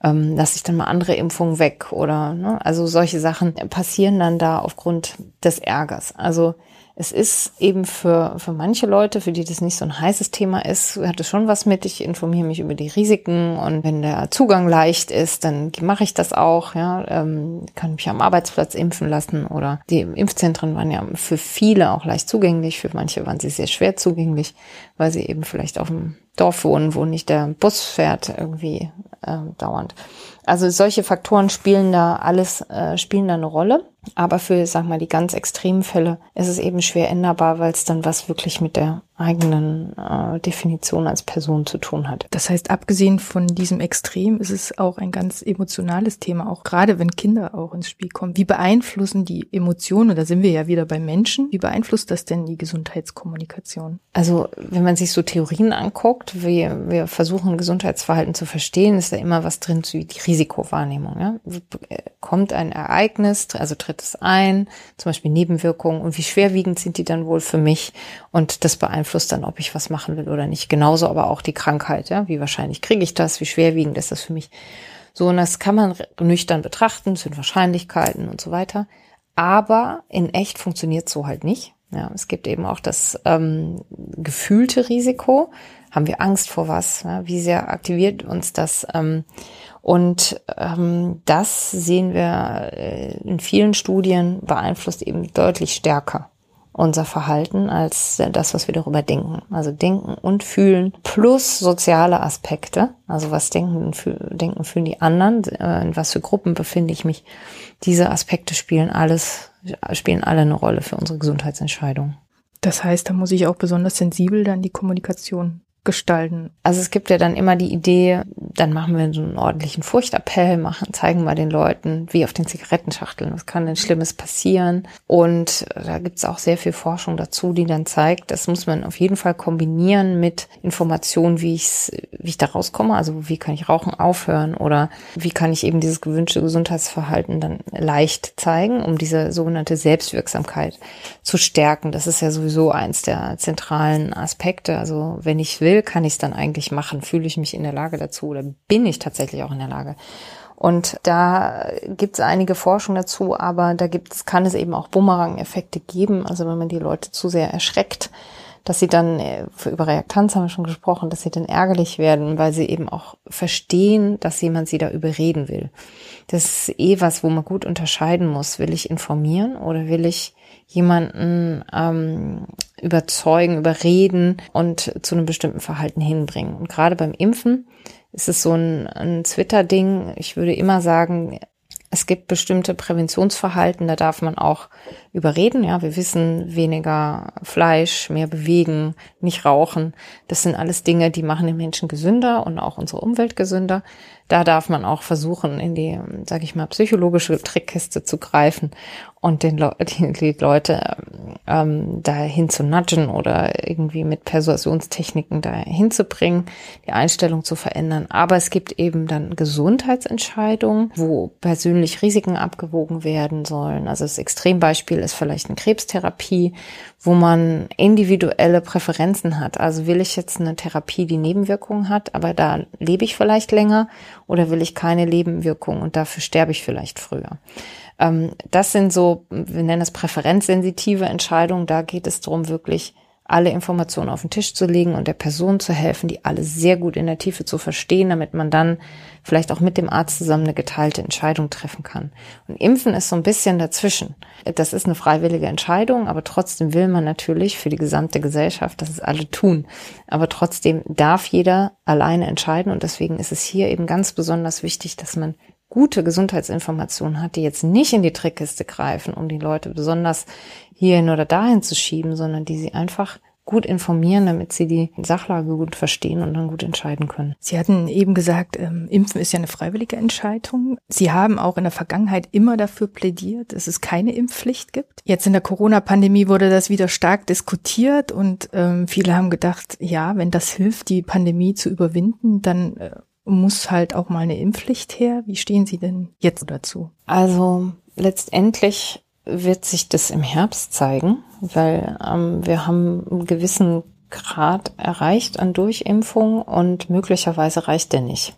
ähm, lasse ich dann mal andere Impfungen weg oder ne? also solche Sachen passieren dann da aufgrund des Ärgers. Also es ist eben für, für manche Leute, für die das nicht so ein heißes Thema ist, hat es schon was mit. Ich informiere mich über die Risiken und wenn der Zugang leicht ist, dann mache ich das auch. Ja, ähm, kann mich am Arbeitsplatz impfen lassen oder die Impfzentren waren ja für viele auch leicht zugänglich. Für manche waren sie sehr schwer zugänglich, weil sie eben vielleicht auf dem Dorf wohnen, wo nicht der Bus fährt irgendwie äh, dauernd. Also solche Faktoren spielen da alles, äh, spielen da eine Rolle. Aber für, sag mal, die ganz extremen Fälle ist es eben schwer änderbar, weil es dann was wirklich mit der eigenen äh, Definition als Person zu tun hat. Das heißt, abgesehen von diesem Extrem ist es auch ein ganz emotionales Thema, auch gerade wenn Kinder auch ins Spiel kommen. Wie beeinflussen die Emotionen, da sind wir ja wieder bei Menschen, wie beeinflusst das denn die Gesundheitskommunikation? Also wenn man sich so Theorien anguckt, wir, wir versuchen Gesundheitsverhalten zu verstehen, ist da immer was drin wie die Risikowahrnehmung. Ja? Kommt ein Ereignis, also tritt es ein, zum Beispiel Nebenwirkungen und wie schwerwiegend sind die dann wohl für mich und das beeinflusst beeinflusst dann, ob ich was machen will oder nicht. Genauso aber auch die Krankheit, ja, wie wahrscheinlich kriege ich das, wie schwerwiegend ist das für mich. So, und das kann man nüchtern betrachten, sind Wahrscheinlichkeiten und so weiter. Aber in echt funktioniert so halt nicht. Ja, es gibt eben auch das ähm, gefühlte Risiko. Haben wir Angst vor was? Ja, wie sehr aktiviert uns das? Ähm, und ähm, das sehen wir äh, in vielen Studien beeinflusst eben deutlich stärker unser Verhalten als das, was wir darüber denken. Also denken und fühlen plus soziale Aspekte. Also was denken, denken, fühlen die anderen, in was für Gruppen befinde ich mich. Diese Aspekte spielen alles, spielen alle eine Rolle für unsere Gesundheitsentscheidung. Das heißt, da muss ich auch besonders sensibel dann die Kommunikation gestalten. Also es gibt ja dann immer die Idee, dann machen wir so einen ordentlichen Furchtappell, machen, zeigen mal den Leuten, wie auf den Zigarettenschachteln, was kann denn Schlimmes passieren. Und da gibt's auch sehr viel Forschung dazu, die dann zeigt, das muss man auf jeden Fall kombinieren mit Informationen, wie ich's, wie ich da rauskomme, also wie kann ich Rauchen aufhören oder wie kann ich eben dieses gewünschte Gesundheitsverhalten dann leicht zeigen, um diese sogenannte Selbstwirksamkeit zu stärken. Das ist ja sowieso eins der zentralen Aspekte. Also wenn ich will, will, kann ich es dann eigentlich machen? Fühle ich mich in der Lage dazu oder bin ich tatsächlich auch in der Lage? Und da gibt es einige Forschung dazu, aber da gibt's, kann es eben auch Bumerang-Effekte geben. Also wenn man die Leute zu sehr erschreckt, dass sie dann, äh, über Reaktanz haben wir schon gesprochen, dass sie dann ärgerlich werden, weil sie eben auch verstehen, dass jemand sie da überreden will. Das ist eh was, wo man gut unterscheiden muss. Will ich informieren oder will ich jemanden ähm, überzeugen, überreden und zu einem bestimmten Verhalten hinbringen. Und gerade beim Impfen ist es so ein, ein Twitter-Ding. Ich würde immer sagen, es gibt bestimmte Präventionsverhalten, da darf man auch überreden. Ja, wir wissen weniger Fleisch, mehr bewegen, nicht rauchen. Das sind alles Dinge, die machen den Menschen gesünder und auch unsere Umwelt gesünder. Da darf man auch versuchen, in die, sage ich mal, psychologische Trickkiste zu greifen und den Le die, die Leute ähm, dahin zu nudgen oder irgendwie mit Persuasionstechniken dahin zu bringen, die Einstellung zu verändern. Aber es gibt eben dann Gesundheitsentscheidungen, wo persönlich Risiken abgewogen werden sollen. Also das Extrembeispiel ist vielleicht eine Krebstherapie, wo man individuelle Präferenzen hat. Also will ich jetzt eine Therapie, die Nebenwirkungen hat, aber da lebe ich vielleicht länger oder will ich keine Nebenwirkungen und dafür sterbe ich vielleicht früher. Ähm, das sind so, wir nennen das präferenzsensitive Entscheidungen. Da geht es darum, wirklich alle Informationen auf den Tisch zu legen und der Person zu helfen, die alle sehr gut in der Tiefe zu verstehen, damit man dann vielleicht auch mit dem Arzt zusammen eine geteilte Entscheidung treffen kann. Und Impfen ist so ein bisschen dazwischen. Das ist eine freiwillige Entscheidung, aber trotzdem will man natürlich für die gesamte Gesellschaft, dass es alle tun. Aber trotzdem darf jeder alleine entscheiden und deswegen ist es hier eben ganz besonders wichtig, dass man gute Gesundheitsinformationen hat, die jetzt nicht in die Trickkiste greifen, um die Leute besonders hierhin oder dahin zu schieben, sondern die sie einfach gut informieren, damit sie die Sachlage gut verstehen und dann gut entscheiden können. Sie hatten eben gesagt, ähm, Impfen ist ja eine freiwillige Entscheidung. Sie haben auch in der Vergangenheit immer dafür plädiert, dass es keine Impfpflicht gibt. Jetzt in der Corona-Pandemie wurde das wieder stark diskutiert und ähm, viele haben gedacht, ja, wenn das hilft, die Pandemie zu überwinden, dann äh, muss halt auch mal eine Impfpflicht her. Wie stehen Sie denn jetzt dazu? Also letztendlich wird sich das im Herbst zeigen, weil ähm, wir haben einen gewissen Grad erreicht an Durchimpfung und möglicherweise reicht der nicht.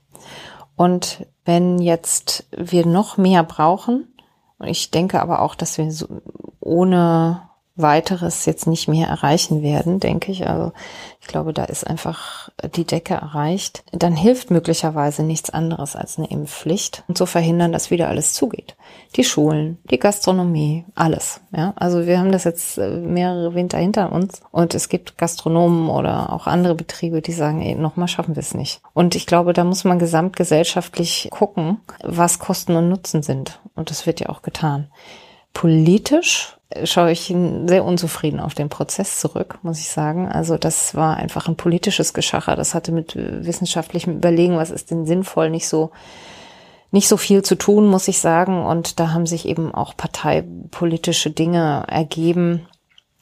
Und wenn jetzt wir noch mehr brauchen, und ich denke aber auch, dass wir so ohne weiteres jetzt nicht mehr erreichen werden, denke ich. Also ich glaube, da ist einfach die Decke erreicht. Dann hilft möglicherweise nichts anderes als eine Impfpflicht und zu verhindern, dass wieder alles zugeht. Die Schulen, die Gastronomie, alles. Ja, also wir haben das jetzt äh, mehrere Winter hinter uns und es gibt Gastronomen oder auch andere Betriebe, die sagen, ey, nochmal schaffen wir es nicht. Und ich glaube, da muss man gesamtgesellschaftlich gucken, was Kosten und Nutzen sind. Und das wird ja auch getan. Politisch schaue ich sehr unzufrieden auf den Prozess zurück, muss ich sagen. Also das war einfach ein politisches Geschacher. Das hatte mit wissenschaftlichem Überlegen, was ist denn sinnvoll, nicht so nicht so viel zu tun, muss ich sagen. Und da haben sich eben auch parteipolitische Dinge ergeben,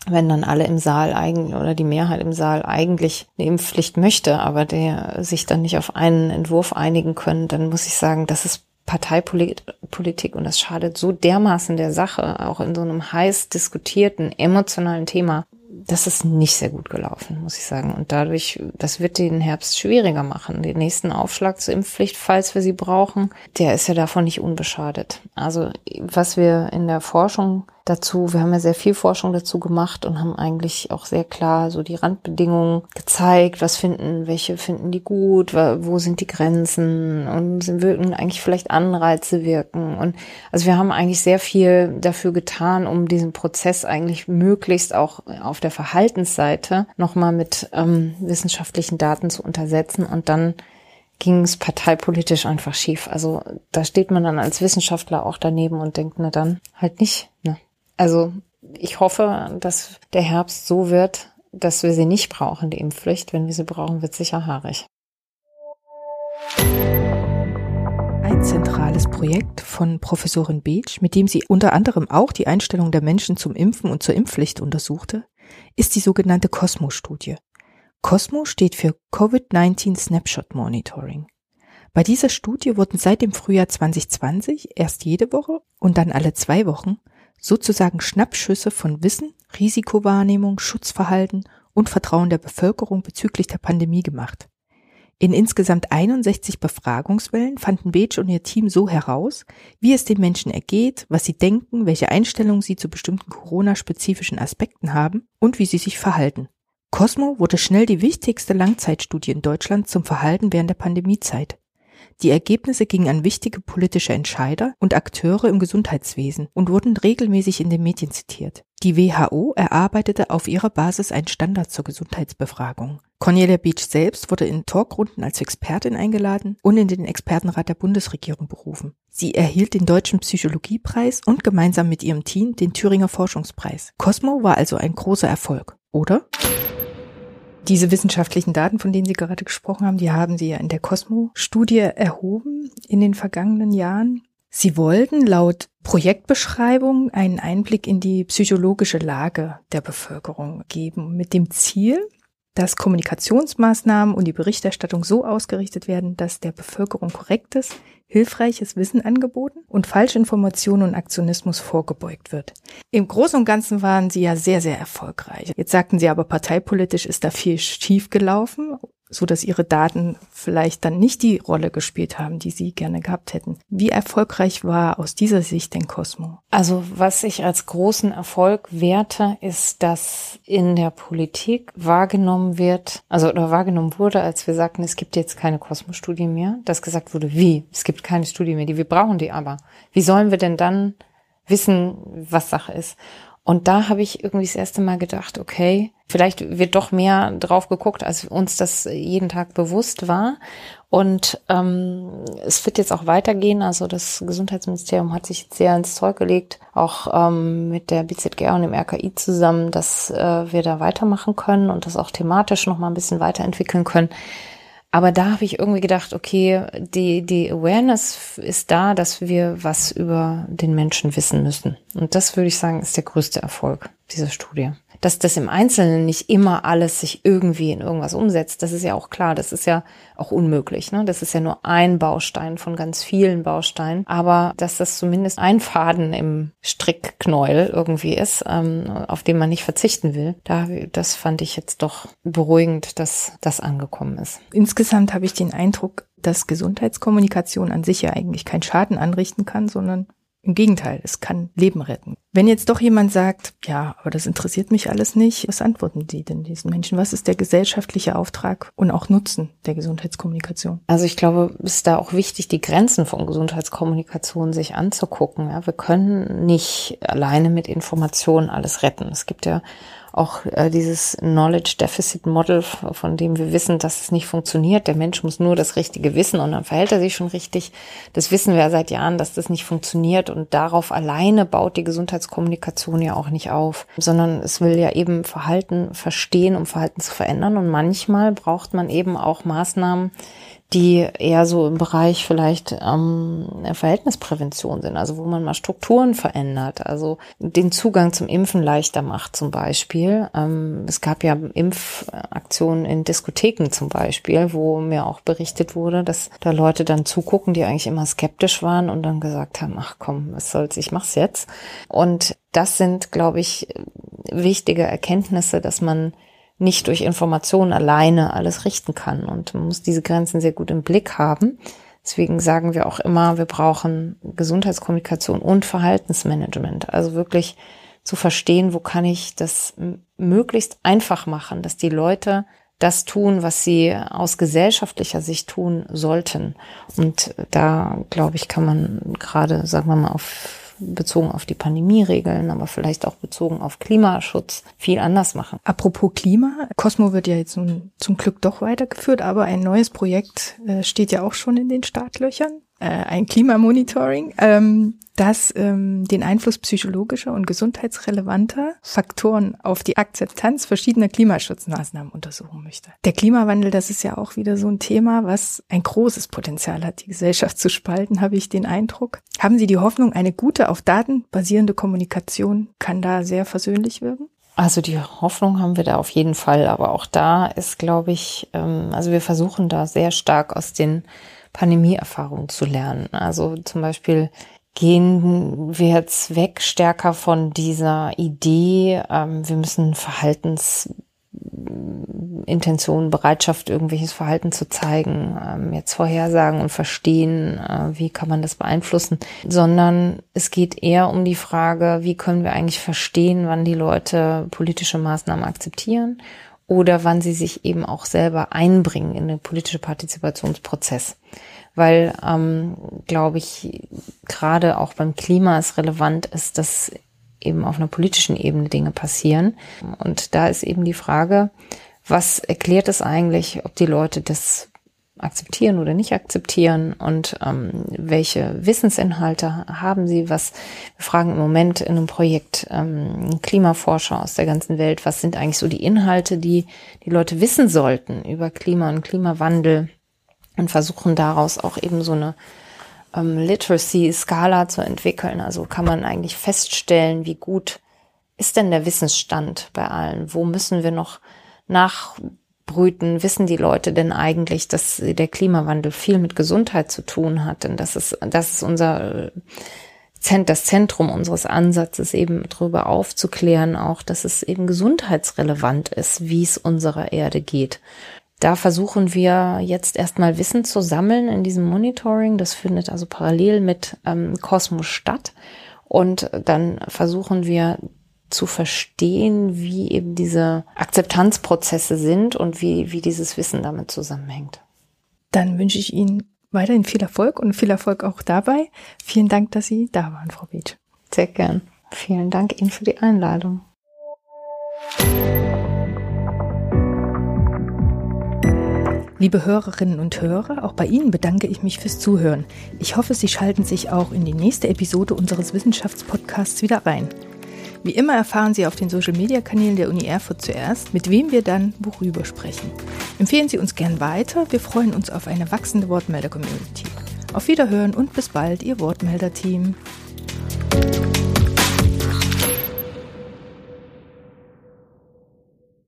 wenn dann alle im Saal eigentlich oder die Mehrheit im Saal eigentlich eine Impfpflicht möchte, aber der sich dann nicht auf einen Entwurf einigen können, dann muss ich sagen, das ist Parteipolitik und das schadet so dermaßen der Sache, auch in so einem heiß diskutierten, emotionalen Thema. Das ist nicht sehr gut gelaufen, muss ich sagen. Und dadurch, das wird den Herbst schwieriger machen. Den nächsten Aufschlag zur Impfpflicht, falls wir sie brauchen, der ist ja davon nicht unbeschadet. Also was wir in der Forschung dazu. Wir haben ja sehr viel Forschung dazu gemacht und haben eigentlich auch sehr klar so die Randbedingungen gezeigt. Was finden, welche finden die gut, wo sind die Grenzen und wirken eigentlich vielleicht Anreize wirken. Und also wir haben eigentlich sehr viel dafür getan, um diesen Prozess eigentlich möglichst auch auf der Verhaltensseite nochmal mit ähm, wissenschaftlichen Daten zu untersetzen und dann ging es parteipolitisch einfach schief. Also da steht man dann als Wissenschaftler auch daneben und denkt, na dann halt nicht. Ne? Also ich hoffe, dass der Herbst so wird, dass wir sie nicht brauchen, die Impfpflicht. Wenn wir sie brauchen, wird sicher haarig. Ein zentrales Projekt von Professorin Beetsch, mit dem sie unter anderem auch die Einstellung der Menschen zum Impfen und zur Impfpflicht untersuchte, ist die sogenannte COSMO-Studie. COSMO steht für Covid-19 Snapshot Monitoring. Bei dieser Studie wurden seit dem Frühjahr 2020 erst jede Woche und dann alle zwei Wochen sozusagen Schnappschüsse von Wissen, Risikowahrnehmung, Schutzverhalten und Vertrauen der Bevölkerung bezüglich der Pandemie gemacht. In insgesamt 61 Befragungswellen fanden Beetsch und ihr Team so heraus, wie es den Menschen ergeht, was sie denken, welche Einstellungen sie zu bestimmten Corona-spezifischen Aspekten haben und wie sie sich verhalten. Cosmo wurde schnell die wichtigste Langzeitstudie in Deutschland zum Verhalten während der Pandemiezeit. Die Ergebnisse gingen an wichtige politische Entscheider und Akteure im Gesundheitswesen und wurden regelmäßig in den Medien zitiert. Die WHO erarbeitete auf ihrer Basis einen Standard zur Gesundheitsbefragung. Cornelia Beach selbst wurde in Talkrunden als Expertin eingeladen und in den Expertenrat der Bundesregierung berufen. Sie erhielt den Deutschen Psychologiepreis und gemeinsam mit ihrem Team den Thüringer Forschungspreis. Cosmo war also ein großer Erfolg, oder? Diese wissenschaftlichen Daten, von denen Sie gerade gesprochen haben, die haben Sie ja in der Cosmo-Studie erhoben in den vergangenen Jahren. Sie wollten laut Projektbeschreibung einen Einblick in die psychologische Lage der Bevölkerung geben, mit dem Ziel, dass Kommunikationsmaßnahmen und die Berichterstattung so ausgerichtet werden, dass der Bevölkerung korrektes, hilfreiches Wissen angeboten und Falschinformationen und Aktionismus vorgebeugt wird. Im Großen und Ganzen waren sie ja sehr, sehr erfolgreich. Jetzt sagten sie aber, parteipolitisch ist da viel schief gelaufen so dass ihre Daten vielleicht dann nicht die Rolle gespielt haben, die sie gerne gehabt hätten. Wie erfolgreich war aus dieser Sicht denn Cosmo? Also was ich als großen Erfolg werte, ist, dass in der Politik wahrgenommen wird, also oder wahrgenommen wurde, als wir sagten, es gibt jetzt keine Cosmo-Studie mehr, dass gesagt wurde, wie? Es gibt keine Studie mehr, die wir brauchen die aber. Wie sollen wir denn dann wissen, was Sache ist? Und da habe ich irgendwie das erste Mal gedacht, okay, vielleicht wird doch mehr drauf geguckt, als uns das jeden Tag bewusst war. Und ähm, es wird jetzt auch weitergehen. Also das Gesundheitsministerium hat sich sehr ins Zeug gelegt, auch ähm, mit der BZGR und dem RKI zusammen, dass äh, wir da weitermachen können und das auch thematisch noch mal ein bisschen weiterentwickeln können. Aber da habe ich irgendwie gedacht, okay, die, die Awareness ist da, dass wir was über den Menschen wissen müssen. Und das würde ich sagen, ist der größte Erfolg dieser Studie dass das im Einzelnen nicht immer alles sich irgendwie in irgendwas umsetzt, das ist ja auch klar, das ist ja auch unmöglich. Ne? Das ist ja nur ein Baustein von ganz vielen Bausteinen. Aber dass das zumindest ein Faden im Strickknäuel irgendwie ist, ähm, auf den man nicht verzichten will, da, das fand ich jetzt doch beruhigend, dass das angekommen ist. Insgesamt habe ich den Eindruck, dass Gesundheitskommunikation an sich ja eigentlich keinen Schaden anrichten kann, sondern im Gegenteil, es kann Leben retten. Wenn jetzt doch jemand sagt, ja, aber das interessiert mich alles nicht, was antworten die denn diesen Menschen? Was ist der gesellschaftliche Auftrag und auch Nutzen der Gesundheitskommunikation? Also ich glaube, es ist da auch wichtig, die Grenzen von Gesundheitskommunikation sich anzugucken. Ja, wir können nicht alleine mit Informationen alles retten. Es gibt ja auch äh, dieses Knowledge Deficit Model, von dem wir wissen, dass es nicht funktioniert. Der Mensch muss nur das Richtige wissen und dann verhält er sich schon richtig. Das wissen wir ja seit Jahren, dass das nicht funktioniert und darauf alleine baut die Gesundheitskommunikation ja auch nicht auf, sondern es will ja eben Verhalten verstehen, um Verhalten zu verändern und manchmal braucht man eben auch Maßnahmen, die eher so im Bereich vielleicht ähm, Verhältnisprävention sind, also wo man mal Strukturen verändert, also den Zugang zum Impfen leichter macht zum Beispiel. Ähm, es gab ja Impfaktionen in Diskotheken zum Beispiel, wo mir auch berichtet wurde, dass da Leute dann zugucken, die eigentlich immer skeptisch waren und dann gesagt haben, ach komm, was soll's, ich mach's jetzt. Und das sind, glaube ich, wichtige Erkenntnisse, dass man nicht durch Informationen alleine alles richten kann. Und man muss diese Grenzen sehr gut im Blick haben. Deswegen sagen wir auch immer, wir brauchen Gesundheitskommunikation und Verhaltensmanagement. Also wirklich zu verstehen, wo kann ich das möglichst einfach machen, dass die Leute das tun, was sie aus gesellschaftlicher Sicht tun sollten. Und da, glaube ich, kann man gerade, sagen wir mal, auf bezogen auf die Pandemieregeln, aber vielleicht auch bezogen auf Klimaschutz viel anders machen. Apropos Klima, Cosmo wird ja jetzt nun zum Glück doch weitergeführt, aber ein neues Projekt äh, steht ja auch schon in den Startlöchern äh, ein Klimamonitoring, ähm, das ähm, den Einfluss psychologischer und gesundheitsrelevanter Faktoren auf die Akzeptanz verschiedener Klimaschutzmaßnahmen untersuchen möchte. Der Klimawandel, das ist ja auch wieder so ein Thema, was ein großes Potenzial hat, die Gesellschaft zu spalten, habe ich den Eindruck. Haben Sie die Hoffnung, eine gute auf Daten basierende Kommunikation kann da sehr versöhnlich wirken? Also die Hoffnung haben wir da auf jeden Fall, aber auch da ist, glaube ich, ähm, also wir versuchen da sehr stark aus den Pandemieerfahrung zu lernen. Also zum Beispiel gehen wir jetzt weg stärker von dieser Idee, ähm, wir müssen Verhaltensintention, Bereitschaft, irgendwelches Verhalten zu zeigen, ähm, jetzt vorhersagen und verstehen, äh, wie kann man das beeinflussen, sondern es geht eher um die Frage, wie können wir eigentlich verstehen, wann die Leute politische Maßnahmen akzeptieren oder wann sie sich eben auch selber einbringen in den politischen Partizipationsprozess. Weil, ähm, glaube ich, gerade auch beim Klima es relevant ist, dass eben auf einer politischen Ebene Dinge passieren. Und da ist eben die Frage, was erklärt es eigentlich, ob die Leute das akzeptieren oder nicht akzeptieren und ähm, welche Wissensinhalte haben sie, was wir fragen im Moment in einem Projekt ähm, Klimaforscher aus der ganzen Welt, was sind eigentlich so die Inhalte, die die Leute wissen sollten über Klima und Klimawandel und versuchen daraus auch eben so eine ähm, Literacy-Skala zu entwickeln. Also kann man eigentlich feststellen, wie gut ist denn der Wissensstand bei allen? Wo müssen wir noch nach brüten, wissen die Leute denn eigentlich, dass der Klimawandel viel mit Gesundheit zu tun hat? Denn das ist, das ist unser das Zentrum unseres Ansatzes eben darüber aufzuklären, auch, dass es eben gesundheitsrelevant ist, wie es unserer Erde geht. Da versuchen wir jetzt erstmal Wissen zu sammeln in diesem Monitoring. Das findet also parallel mit ähm, Kosmos statt. Und dann versuchen wir zu verstehen, wie eben diese Akzeptanzprozesse sind und wie, wie dieses Wissen damit zusammenhängt. Dann wünsche ich Ihnen weiterhin viel Erfolg und viel Erfolg auch dabei. Vielen Dank, dass Sie da waren, Frau Beach. Sehr gern. Vielen Dank Ihnen für die Einladung. Liebe Hörerinnen und Hörer, auch bei Ihnen bedanke ich mich fürs Zuhören. Ich hoffe, Sie schalten sich auch in die nächste Episode unseres Wissenschaftspodcasts wieder rein. Wie immer erfahren Sie auf den Social-Media-Kanälen der Uni Erfurt zuerst, mit wem wir dann worüber sprechen. Empfehlen Sie uns gern weiter, wir freuen uns auf eine wachsende Wortmelder-Community. Auf Wiederhören und bis bald, Ihr Wortmelder-Team.